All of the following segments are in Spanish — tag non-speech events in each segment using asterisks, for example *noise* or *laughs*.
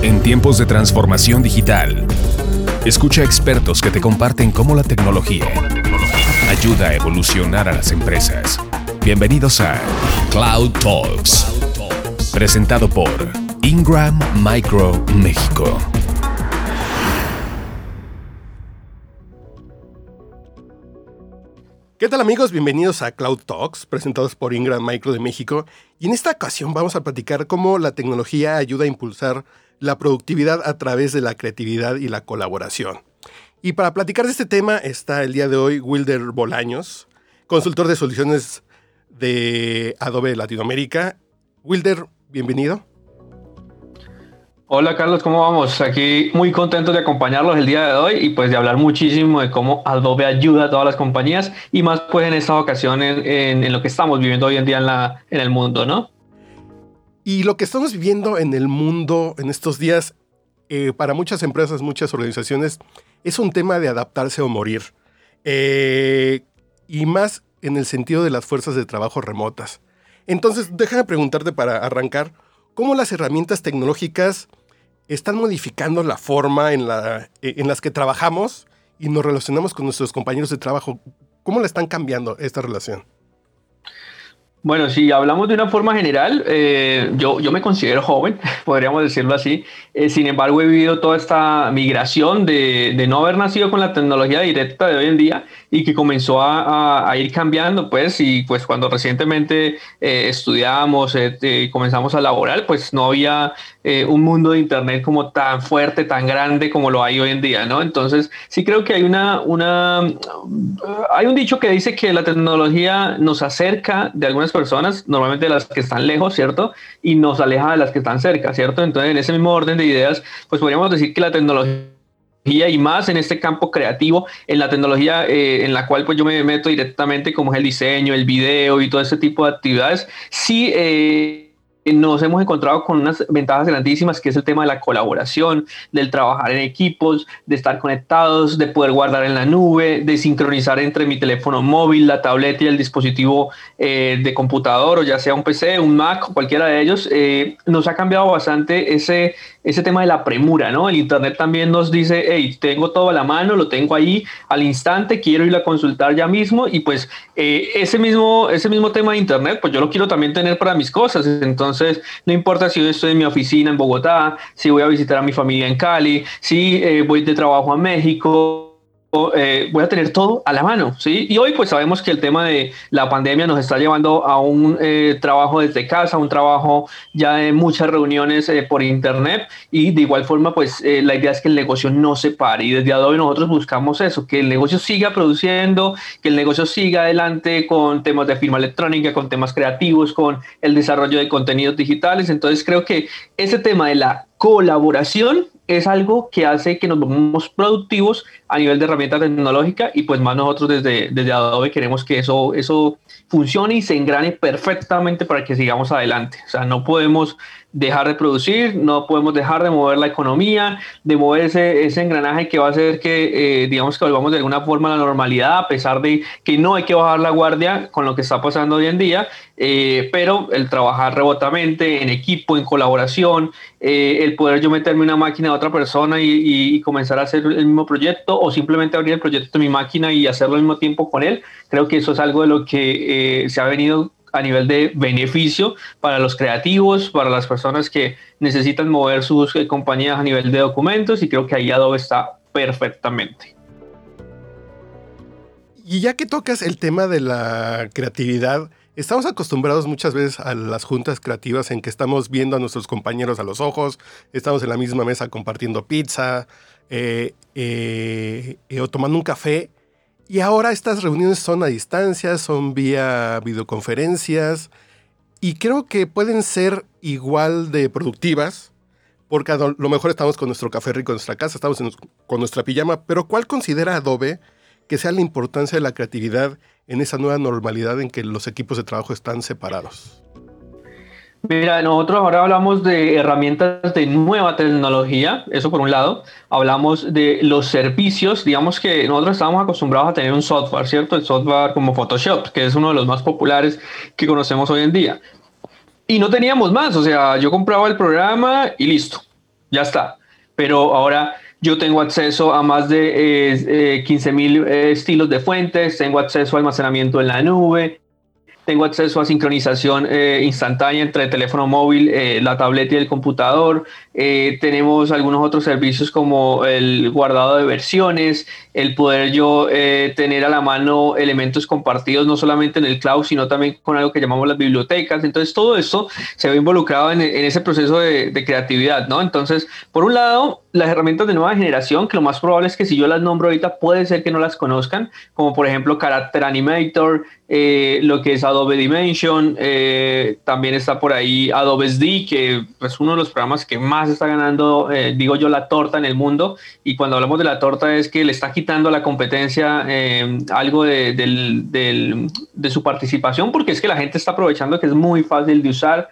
En tiempos de transformación digital, escucha expertos que te comparten cómo la tecnología ayuda a evolucionar a las empresas. Bienvenidos a Cloud Talks, presentado por Ingram Micro México. ¿Qué tal amigos? Bienvenidos a Cloud Talks, presentados por Ingram Micro de México. Y en esta ocasión vamos a platicar cómo la tecnología ayuda a impulsar la productividad a través de la creatividad y la colaboración. Y para platicar de este tema está el día de hoy Wilder Bolaños, consultor de soluciones de Adobe Latinoamérica. Wilder, bienvenido. Hola Carlos, ¿cómo vamos? Aquí muy contentos de acompañarlos el día de hoy y pues de hablar muchísimo de cómo Adobe ayuda a todas las compañías y más pues en esta ocasión en, lo que estamos viviendo hoy en día en, la, en el mundo, ¿no? Y lo que estamos viviendo en el mundo en estos días, eh, para muchas empresas, muchas organizaciones, es un tema de adaptarse o morir. Eh, y más en el sentido de las fuerzas de trabajo remotas. Entonces, déjame preguntarte para arrancar, ¿cómo las herramientas tecnológicas están modificando la forma en, la, en las que trabajamos y nos relacionamos con nuestros compañeros de trabajo. ¿Cómo le están cambiando esta relación? Bueno, si hablamos de una forma general, eh, yo, yo me considero joven, *laughs* podríamos decirlo así. Eh, sin embargo, he vivido toda esta migración de, de, no haber nacido con la tecnología directa de hoy en día y que comenzó a, ir cambiando, pues, y pues cuando recientemente eh, estudiamos y comenzamos a laborar, pues no había un mundo de Internet como tan fuerte, tan grande como lo hay hoy en día, ¿no? Entonces, sí creo que hay una, una, hay un dicho que dice que la tecnología nos acerca de algunas personas, normalmente las que están lejos, ¿cierto? Y nos aleja de las que están cerca, ¿cierto? Entonces, en ese mismo orden de ideas, pues podríamos decir que la tecnología y más en este campo creativo, en la tecnología eh, en la cual pues yo me meto directamente como es el diseño, el video y todo ese tipo de actividades, sí eh, nos hemos encontrado con unas ventajas grandísimas, que es el tema de la colaboración, del trabajar en equipos, de estar conectados, de poder guardar en la nube, de sincronizar entre mi teléfono móvil, la tableta y el dispositivo eh, de computador, o ya sea un PC, un Mac, cualquiera de ellos. Eh, nos ha cambiado bastante ese, ese tema de la premura, ¿no? El Internet también nos dice, hey, tengo todo a la mano, lo tengo ahí al instante, quiero ir a consultar ya mismo, y pues eh, ese, mismo, ese mismo tema de Internet, pues yo lo quiero también tener para mis cosas. Entonces, entonces, no importa si yo estoy en mi oficina en Bogotá, si voy a visitar a mi familia en Cali, si eh, voy de trabajo a México, eh, voy a tener todo a la mano, ¿sí? Y hoy pues sabemos que el tema de la pandemia nos está llevando a un eh, trabajo desde casa, un trabajo ya de muchas reuniones eh, por internet. Y de igual forma pues la idea es que el negocio no se pare. Y desde hoy nosotros buscamos eso, que el negocio siga produciendo, que el negocio siga adelante con temas de firma electrónica, con temas creativos, con el desarrollo de contenidos digitales, entonces creo que ese tema de la colaboración es algo que hace que nos volvamos productivos a nivel de herramienta tecnológica y pues más nosotros desde, desde Adobe queremos que eso, eso funcione y se engrane perfectamente para que sigamos adelante. O sea, no podemos dejar de producir, no podemos dejar de mover la economía, de mover ese, ese engranaje que va a hacer que, eh, digamos, que volvamos de alguna forma a la normalidad, a pesar de que no hay que bajar la guardia con lo que está pasando hoy en día, eh, pero el trabajar remotamente, en equipo, en colaboración, eh, el poder yo meterme una máquina de otra persona y, y, comenzar a hacer el mismo proyecto o simplemente abrir el proyecto de mi máquina y hacerlo al mismo tiempo con él, creo que eso es algo de lo que se ha venido a nivel de beneficio para los creativos, para las personas que necesitan mover sus eh, compañías a nivel de documentos y creo que ahí Adobe está perfectamente. Y ya que tocas el tema de la creatividad, estamos acostumbrados muchas veces a las juntas creativas en que estamos viendo a nuestros compañeros a los ojos, estamos en la misma mesa compartiendo pizza eh, eh, o tomando un café y ahora estas reuniones son a distancia, son vía videoconferencias y creo que pueden ser igual de productivas porque a lo mejor estamos con nuestro café rico en nuestra casa, estamos con nuestra pijama, pero ¿cuál considera Adobe que sea la importancia de la creatividad en esa nueva normalidad en que los equipos de trabajo están separados? Mira, nosotros ahora hablamos de herramientas de nueva tecnología, eso por un lado. Hablamos de los servicios, digamos que nosotros estamos acostumbrados a tener un software, ¿cierto? El software como Photoshop, que es uno de los más populares que conocemos hoy en día. Y no teníamos más, o sea, yo compraba el programa y listo. ya está. Pero ahora yo tengo acceso a más de 15 mil estilos de fuentes, tengo acceso a almacenamiento en la nube, tengo acceso a sincronización eh, instantánea entre el teléfono móvil, eh, la tableta y el computador. Eh, tenemos algunos otros servicios como el guardado de versiones, el poder yo tener a la mano elementos compartidos no solamente en el cloud, sino también con algo que llamamos las bibliotecas. Entonces todo esto se ve involucrado en, ese proceso de, de, creatividad, ¿no? Entonces, por un lado, las herramientas de nueva generación, que lo más probable es que si yo las nombro ahorita, puede ser que no las conozcan, como por ejemplo Character Animator, eh, lo que es Adobe Dimension, eh, también está por ahí Adobe SD, que es uno de los programas que más está ganando, eh, digo yo, la torta en el mundo. Y cuando hablamos de la torta es que le está quitando a la competencia algo de, de, su participación, porque es que la gente está aprovechando que es muy fácil de usar.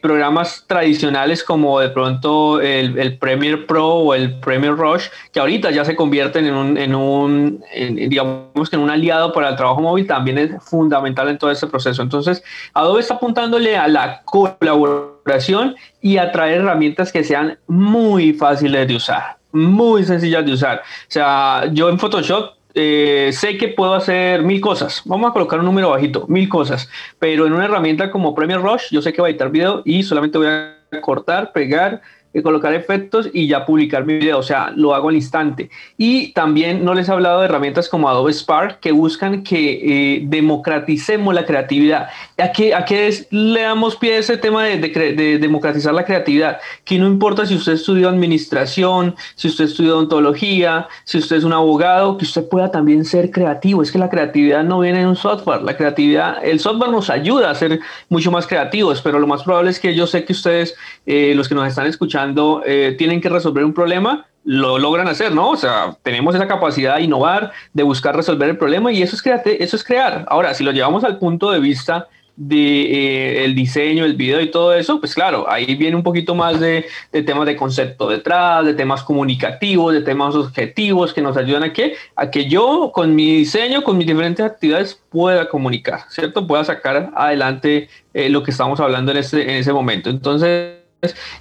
Programas tradicionales como de pronto el, el, Premiere Pro o el Premiere Rush, que ahorita ya se convierten en un, en un digamos que en un aliado para el trabajo móvil, también es fundamental en todo este proceso. Entonces, Adobe está apuntándole a la colaboración y a traer herramientas que sean muy fáciles de usar, muy sencillas de usar. O sea, yo en Photoshop eh, sé que puedo hacer mil cosas. Vamos a colocar un número bajito, mil cosas. Pero en una herramienta como Premiere Rush, yo sé que va a editar video y solamente voy a cortar, pegar, colocar efectos y ya publicar mi video, o sea, lo hago al instante. Y también no les he hablado de herramientas como Adobe Spark que buscan que eh, democraticemos la creatividad. ¿A qué, ¿A qué le damos pie a ese tema de, de, democratizar la creatividad? Que no importa si usted estudió administración, si usted estudió odontología, si usted es un abogado, que usted pueda también ser creativo. Es que la creatividad no viene en un software, la creatividad, el software nos ayuda a ser mucho más creativos, pero lo más probable es que yo sé que ustedes, eh, los que nos están escuchando, cuando eh, tienen que resolver un problema, lo logran hacer, ¿no? O sea, tenemos esa capacidad de innovar, de buscar resolver el problema y eso es, eso es crear. Ahora, si lo llevamos al punto de vista de eh, diseño, el video y todo eso, pues claro, ahí viene un poquito más de, temas de concepto detrás, de temas comunicativos, de temas objetivos que nos ayudan a que, a que yo con mi diseño, con mis diferentes actividades pueda comunicar, ¿cierto? Pueda sacar adelante eh, lo que estamos hablando en ese, en ese momento. Entonces,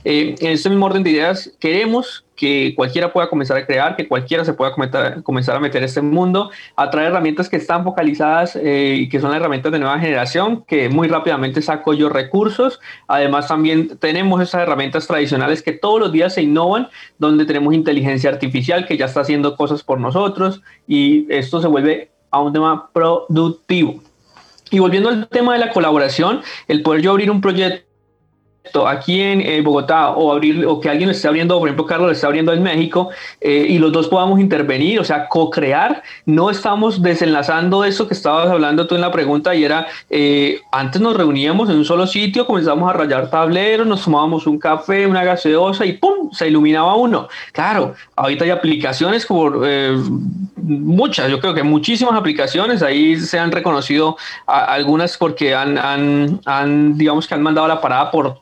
eh, en este mismo orden de ideas, queremos que cualquiera pueda comenzar a crear, que cualquiera se pueda comenzar a meter este mundo, a traer herramientas que están focalizadas eh, y que son herramientas de nueva generación, que muy rápidamente saco yo recursos. Además, también tenemos esas herramientas tradicionales que todos los días se innovan, donde tenemos inteligencia artificial que ya está haciendo cosas por nosotros y esto se vuelve a un tema productivo. Y volviendo al tema de la colaboración, el poder yo abrir un proyecto aquí en eh, Bogotá o abrir o que alguien lo esté abriendo, por ejemplo Carlos lo está abriendo en México eh, y los dos podamos intervenir, o sea, co-crear, no estamos desenlazando eso que estabas hablando tú en la pregunta y era, eh, antes nos reuníamos en un solo sitio, comenzamos a rayar tableros, nos tomábamos un café, una gaseosa y ¡pum! se iluminaba uno. Claro, ahorita hay aplicaciones como muchas, yo creo que muchísimas aplicaciones, ahí se han reconocido algunas porque han, han, han, digamos que han mandado la parada por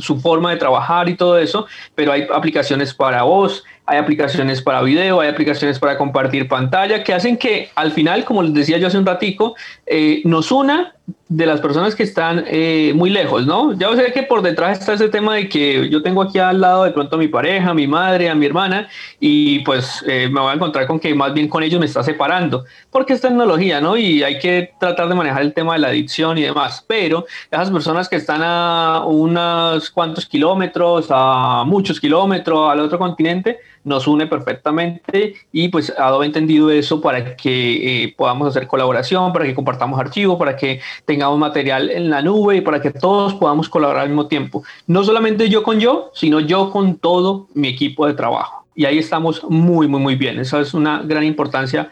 su forma de trabajar y todo eso, pero hay aplicaciones para voz, hay aplicaciones para video, hay aplicaciones para compartir pantalla, que hacen que al final, como les decía yo hace un ratico, eh, nos una de las personas que están eh, muy lejos, ¿no? Ya sé que por detrás está ese tema de que yo tengo aquí al lado de pronto a mi pareja, a mi madre, a mi hermana, y pues eh, me voy a encontrar con que más bien con ellos me está separando, porque es tecnología, ¿no? Y hay que tratar de manejar el tema de la adicción y demás, pero esas personas que están a unos cuantos kilómetros, a muchos kilómetros al otro continente, nos une perfectamente y pues Adobe ha entendido eso para que eh, podamos hacer colaboración, para que compartamos archivos, para que tengamos material en la nube y para que todos podamos colaborar al mismo tiempo. No solamente yo con yo, sino yo con todo mi equipo de trabajo. Y ahí estamos muy, muy, muy bien. Esa es una gran importancia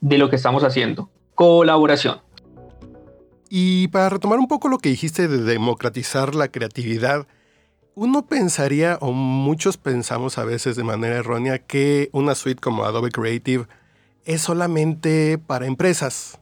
de lo que estamos haciendo. Colaboración. Y para retomar un poco lo que dijiste de democratizar la creatividad, uno pensaría, o muchos pensamos a veces de manera errónea, que una suite como Adobe Creative es solamente para empresas.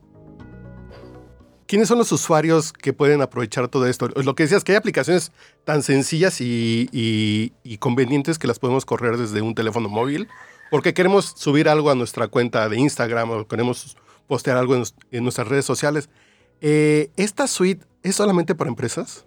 ¿Quiénes son los usuarios que pueden aprovechar todo esto? Lo que decías, que hay aplicaciones tan sencillas y, convenientes que las podemos correr desde un teléfono móvil, porque queremos subir algo a nuestra cuenta de Instagram o queremos postear algo en, nuestras redes sociales. Eh, ¿Esta suite es solamente para empresas?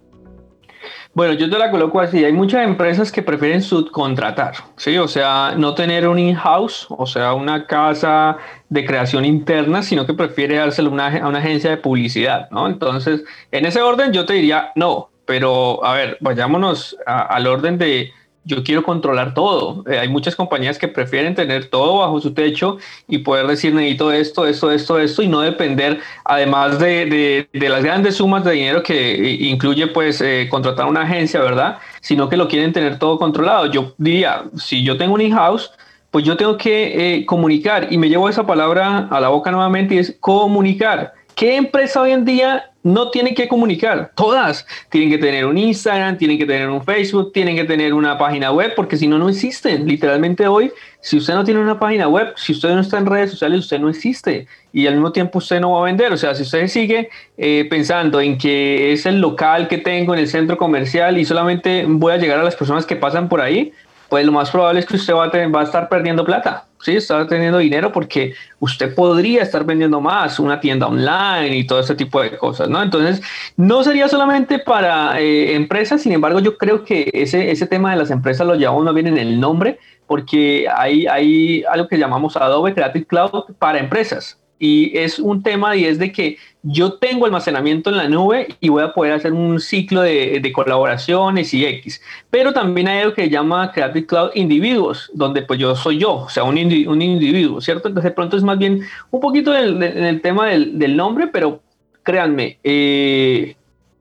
Bueno, yo te la coloco así. Hay muchas empresas que prefieren subcontratar, ¿sí? O sea, no tener un in-house, o sea, una casa de creación interna, sino que prefiere dárselo una, a una agencia de publicidad, ¿no? Entonces, en ese orden yo te diría no, pero a ver, vayámonos al orden de yo quiero controlar todo. Eh, hay muchas compañías que prefieren tener todo bajo su techo y poder decir necesito esto, esto, esto, esto y no depender, además de, las grandes sumas de dinero que incluye pues eh, contratar una agencia, ¿verdad? Sino que lo quieren tener todo controlado. Yo diría, si yo tengo un in-house, pues yo tengo que eh, comunicar y me llevo esa palabra a la boca nuevamente y es comunicar. ¿Qué empresa hoy en día no tiene que comunicar? Todas tienen que tener un Instagram, tienen que tener un Facebook, tienen que tener una página web, porque si no, no existen. Literalmente hoy, si usted no tiene una página web, si usted no está en redes sociales, usted no existe. Y al mismo tiempo usted no va a vender. O sea, si usted sigue eh, pensando en que es el local que tengo en el centro comercial y solamente voy a llegar a las personas que pasan por ahí, pues lo más probable es que usted va a, va a estar perdiendo plata, ¿sí? Está teniendo dinero porque usted podría estar vendiendo más, una tienda online y todo ese tipo de cosas, ¿no? Entonces, no sería solamente para eh, empresas, sin embargo, yo creo que ese, ese tema de las empresas lo llevamos más bien en el nombre, porque hay, hay algo que llamamos Adobe Creative Cloud para empresas y es un tema y es de que yo tengo almacenamiento en la nube y voy a poder hacer un ciclo de, colaboraciones y X. Pero también hay algo que llama Creative Cloud Individuos, donde pues yo soy yo, o sea, un, un individuo, ¿cierto? Entonces de pronto es más bien un poquito en el, tema del, del, nombre, pero créanme, eh,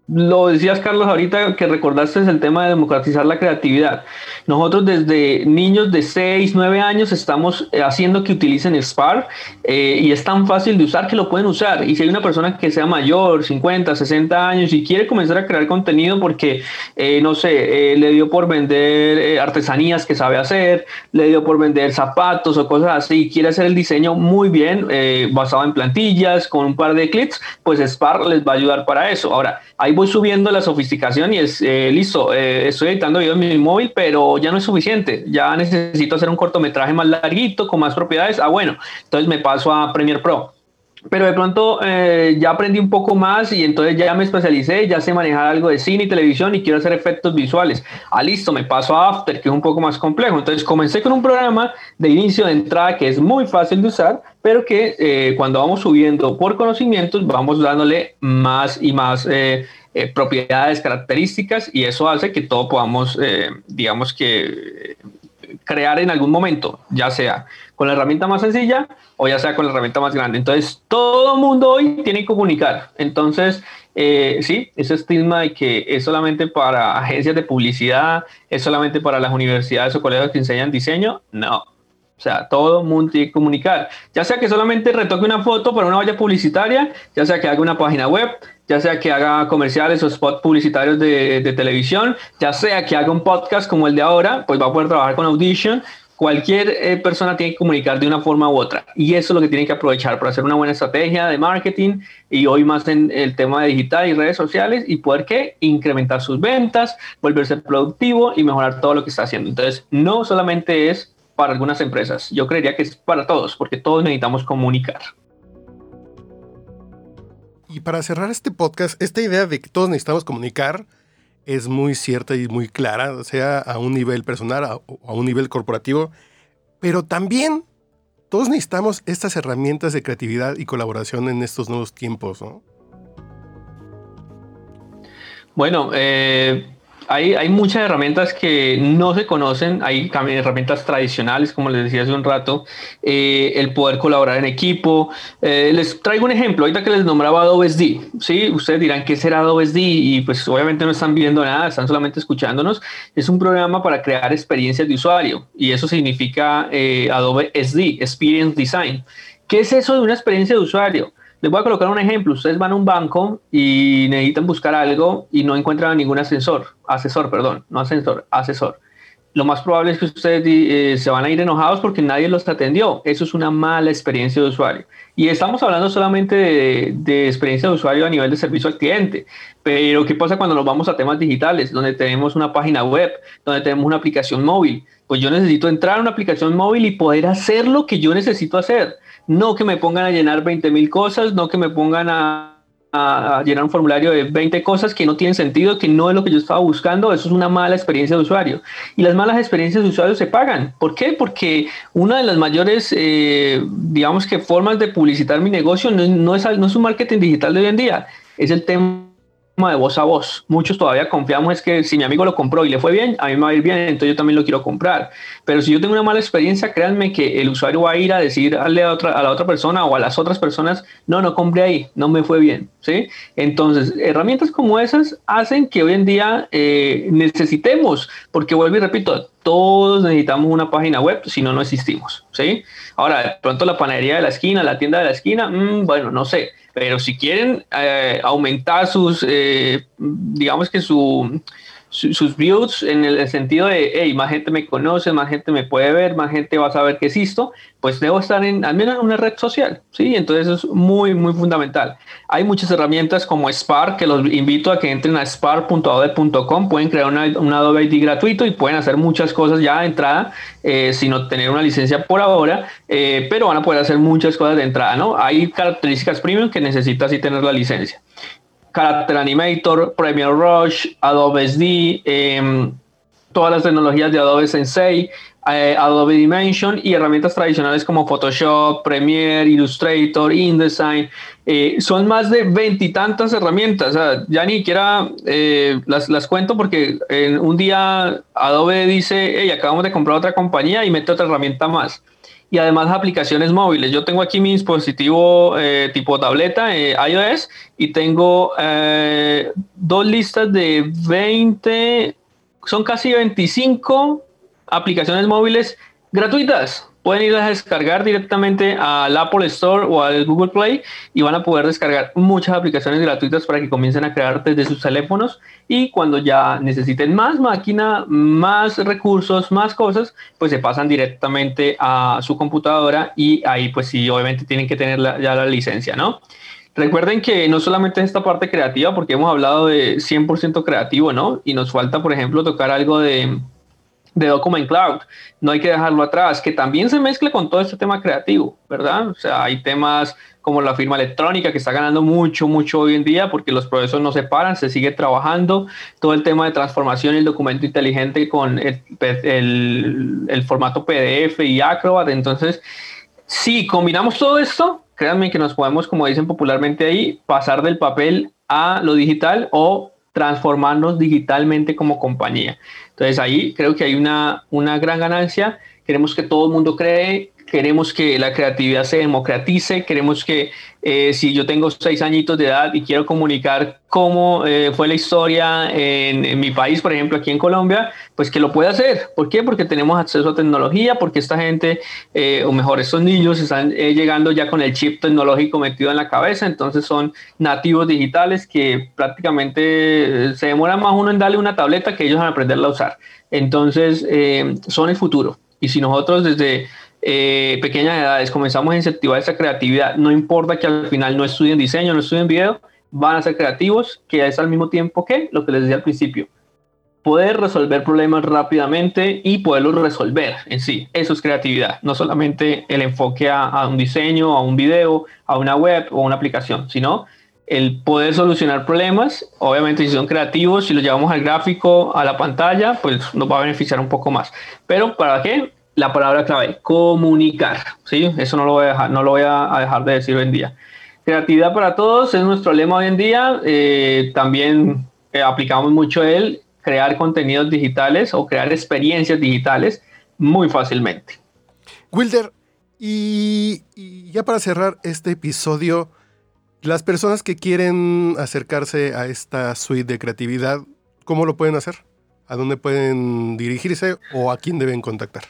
lo decías, Carlos, ahorita que recordaste el tema de democratizar la creatividad. Nosotros desde niños de 6, 9 años estamos eh, haciendo que utilicen Spark eh, y es tan fácil de usar que lo pueden usar. Y si hay una persona que sea mayor, 50, 60 años y quiere comenzar a crear contenido porque, eh, no sé, le dio por vender artesanías que sabe hacer, le dio por vender zapatos o cosas así, quiere hacer el diseño muy bien, basado en plantillas, con un par de clics, pues Spark les va a ayudar para eso. Ahora, hay voy subiendo la sofisticación y es eh, listo, eh, estoy editando videos en mi móvil, pero ya no es suficiente. Ya necesito hacer un cortometraje más larguito, con más propiedades. Ah, bueno, entonces me paso a Premiere Pro pero de pronto eh, ya aprendí un poco más y entonces ya me especialicé, ya sé manejar algo de cine y televisión y quiero hacer efectos visuales. Ah, listo, me paso a After, que es un poco más complejo. Entonces comencé con un programa de inicio de entrada que es muy fácil de usar, pero que eh, cuando vamos subiendo por conocimientos vamos dándole más y más eh, propiedades, características y eso hace que todo podamos, digamos que crear en algún momento, ya sea con la herramienta más sencilla o ya sea con la herramienta más grande. Entonces, todo mundo hoy tiene que comunicar. Entonces, eh, sí, ese estigma de que es solamente para agencias de publicidad, es solamente para las universidades o colegios que enseñan diseño, no. O sea, todo mundo tiene que comunicar. Ya sea que solamente retoque una foto para una valla publicitaria, ya sea que haga una página web, ya sea que haga comerciales o spots publicitarios de, televisión, ya sea que haga un podcast como el de ahora, pues va a poder trabajar con Audition, cualquier eh, persona tiene que comunicar de una forma u otra y eso es lo que tiene que aprovechar para hacer una buena estrategia de marketing y hoy más en el tema de digital y redes sociales y poder que incrementar sus ventas, volverse productivo y mejorar todo lo que está haciendo. Entonces, no solamente es para algunas empresas, yo creería que es para todos porque todos necesitamos comunicar. Y para cerrar este podcast, esta idea de que todos necesitamos comunicar, es muy cierta y muy clara, sea a un nivel personal o a, un nivel corporativo, pero también todos necesitamos estas herramientas de creatividad y colaboración en estos nuevos tiempos, ¿no? Bueno, eh, hay, muchas herramientas que no se conocen, hay herramientas tradicionales, como les decía hace un rato, eh, el poder colaborar en equipo. Eh, les traigo un ejemplo, ahorita que les nombraba Adobe SD, ¿sí? Ustedes dirán, ¿qué será Adobe SD? Y pues obviamente no están viendo nada, están solamente escuchándonos. Es un programa para crear experiencias de usuario y eso significa eh, Adobe SD, Experience Design. ¿Qué es eso de una experiencia de usuario? Les voy a colocar un ejemplo. Ustedes van a un banco y necesitan buscar algo y no encuentran ningún ascensor, asesor, perdón, no ascensor, asesor. Lo más probable es que ustedes eh, se van a ir enojados porque nadie los atendió. Eso es una mala experiencia de usuario. Y estamos hablando solamente de, de experiencia de usuario a nivel de servicio al cliente. Pero ¿qué pasa cuando nos vamos a temas digitales, donde tenemos una página web, donde tenemos una aplicación móvil? Pues yo necesito entrar a una aplicación móvil y poder hacer lo que yo necesito hacer no que me pongan a llenar 20 mil cosas, no que me pongan a, llenar un formulario de 20 cosas que no tienen sentido, que no es lo que yo estaba buscando, eso es una mala experiencia de usuario. Y las malas experiencias de usuario se pagan. ¿Por qué? Porque una de las mayores, eh, digamos que formas de publicitar mi negocio no, no, es, no es un marketing digital de hoy en día, es el tema de voz a voz. Muchos todavía confiamos es que si mi amigo lo compró y le fue bien, a mí me va a ir bien, entonces yo también lo quiero comprar. Pero si yo tengo una mala experiencia, créanme que el usuario va a ir a decirle a, otra, a la otra persona o a las otras personas, no, no compré ahí, no me fue bien. ¿sí? Entonces, herramientas como esas hacen que hoy en día eh, necesitemos, porque vuelvo y repito, todos necesitamos una página web, si no, no existimos. ¿sí? Ahora, de pronto la panadería de la esquina, la tienda de la esquina, mm, bueno, no sé pero si quieren eh, aumentar sus, eh, digamos que su, sus views en el sentido de, hey, más gente me conoce, más gente me puede ver, más gente va a saber que existo, pues debo estar en al menos en una red social, ¿sí? Entonces es muy, muy fundamental. Hay muchas herramientas como Spark, que los invito a que entren a spark.adobe.com, pueden crear una, un Adobe ID gratuito y pueden hacer muchas cosas ya de entrada, eh, sin obtener una licencia por ahora, eh, pero van a poder hacer muchas cosas de entrada, ¿no? Hay características premium que necesitas y tener la licencia. Character Animator, Premiere Rush, Adobe SD, em, todas las tecnologías de Adobe Sensei, eh, Adobe Dimension y herramientas tradicionales como Photoshop, Premiere, Illustrator, InDesign. Eh, son más de veintitantas herramientas. ya ni siquiera eh, las, las, cuento porque en un día Adobe dice, hey, acabamos de comprar otra compañía y mete otra herramienta más y además aplicaciones móviles. Yo tengo aquí mi dispositivo eh, tipo tableta eh, iOS y tengo eh, dos listas de 20, son casi 25 aplicaciones móviles gratuitas pueden ir a descargar directamente al Apple Store o al Google Play y van a poder descargar muchas aplicaciones gratuitas para que comiencen a crear desde sus teléfonos y cuando ya necesiten más máquina, más recursos, más cosas, pues se pasan directamente a su computadora y ahí pues sí, obviamente tienen que tener ya la licencia, ¿no? Recuerden que no solamente es esta parte creativa, porque hemos hablado de 100% creativo, ¿no? Y nos falta, por ejemplo, tocar algo de de Document Cloud. No hay que dejarlo atrás, que también se mezcla con todo este tema creativo, ¿verdad? O sea, hay temas como la firma electrónica que está ganando mucho, mucho hoy en día porque los procesos no se paran, se sigue trabajando. Todo el tema de transformación y el documento inteligente con el, el formato PDF y Acrobat. Entonces, si combinamos todo esto, créanme que nos podemos, como dicen popularmente ahí, pasar del papel a lo digital o transformarnos digitalmente como compañía. Entonces ahí creo que hay una, una gran ganancia. Queremos que todo el mundo cree, queremos que la creatividad se democratice, queremos que eh, si yo tengo seis añitos de edad y quiero comunicar cómo eh, fue la historia en, mi país, por ejemplo, aquí en Colombia, pues que lo pueda hacer. ¿Por qué? Porque tenemos acceso a tecnología, porque esta gente, eh, o mejor, estos niños están llegando ya con el chip tecnológico metido en la cabeza, entonces son nativos digitales que prácticamente se demora más uno en darle una tableta que ellos van a aprenderla a usar. Entonces, son el futuro. Y si nosotros desde eh, pequeñas edades comenzamos a incentivar esa creatividad, no importa que al final no estudien diseño, no estudien video, van a ser creativos, que es al mismo tiempo que lo que les decía al principio, poder resolver problemas rápidamente y poderlos resolver en sí. Eso es creatividad, no solamente el enfoque a, un diseño, a un video, a una web o una aplicación, sino el poder solucionar problemas. Obviamente si son creativos, si los llevamos al gráfico, a la pantalla, pues nos va a beneficiar un poco más. Pero ¿para qué? La palabra clave, comunicar. ¿sí? Eso no lo voy a dejar, no lo voy a dejar de decir hoy en día. Creatividad para todos es nuestro lema hoy en día. Eh, también eh, aplicamos mucho el crear contenidos digitales o crear experiencias digitales muy fácilmente. Wilder, y ya para cerrar este episodio, las personas que quieren acercarse a esta suite de creatividad, ¿cómo lo pueden hacer? ¿A dónde pueden dirigirse o a quién deben contactar?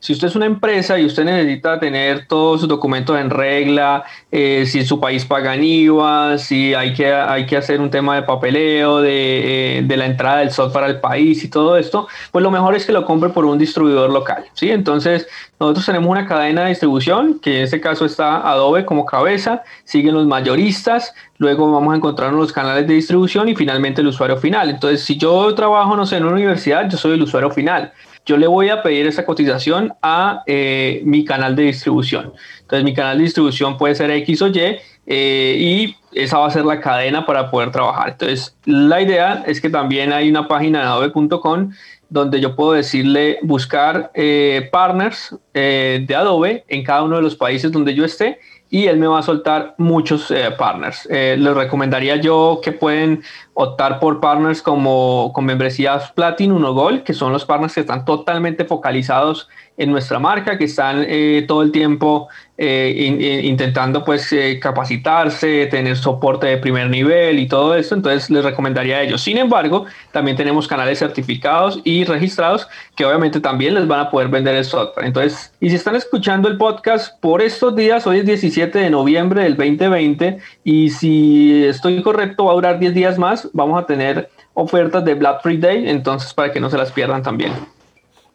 Si usted es una empresa y usted necesita tener todos sus documentos en regla, eh, si su país pagan IVA, si hay que, hay que hacer un tema de papeleo, de, eh, de, la entrada del software al país y todo esto, pues lo mejor es que lo compre por un distribuidor local. ¿sí? Entonces, nosotros tenemos una cadena de distribución, que en este caso está Adobe como cabeza, siguen los mayoristas, luego vamos a encontrar los canales de distribución y finalmente el usuario final. Entonces, si yo trabajo, no sé, en una universidad, yo soy el usuario final yo le voy a pedir esa cotización a eh, mi canal de distribución. Entonces, mi canal de distribución puede ser X o Y. eh, y esa va a ser la cadena para poder trabajar. Entonces, la idea es que también hay una página de adobe.com donde yo puedo decirle buscar eh, partners eh, de Adobe en cada uno de los países donde yo esté y él me va a soltar muchos partners. les recomendaría yo que pueden optar por partners como con membresías Platinum o Gold, que son los partners que están totalmente focalizados en nuestra marca, que están todo el tiempo eh, intentando pues eh, capacitarse, tener soporte de primer nivel y todo eso, entonces les recomendaría a ellos. Sin embargo, también tenemos canales certificados y registrados que obviamente también les van a poder vender el software. Entonces, y si están escuchando el podcast por estos días, hoy es 17 de noviembre del 2020 y si estoy correcto va a durar 10 días más, vamos a tener ofertas de Black Friday, entonces para que no se las pierdan también.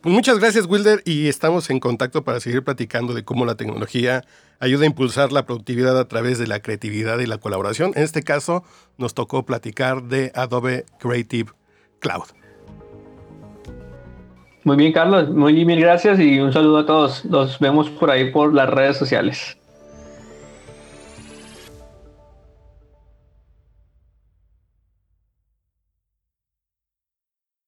Pues muchas gracias, Wilder, y estamos en contacto para seguir platicando de cómo la tecnología ayuda a impulsar la productividad a través de la creatividad y la colaboración. En este caso, nos tocó platicar de Adobe Creative Cloud. Muy bien, Carlos, muy bien, gracias y un saludo a todos. Nos vemos por ahí por las redes sociales.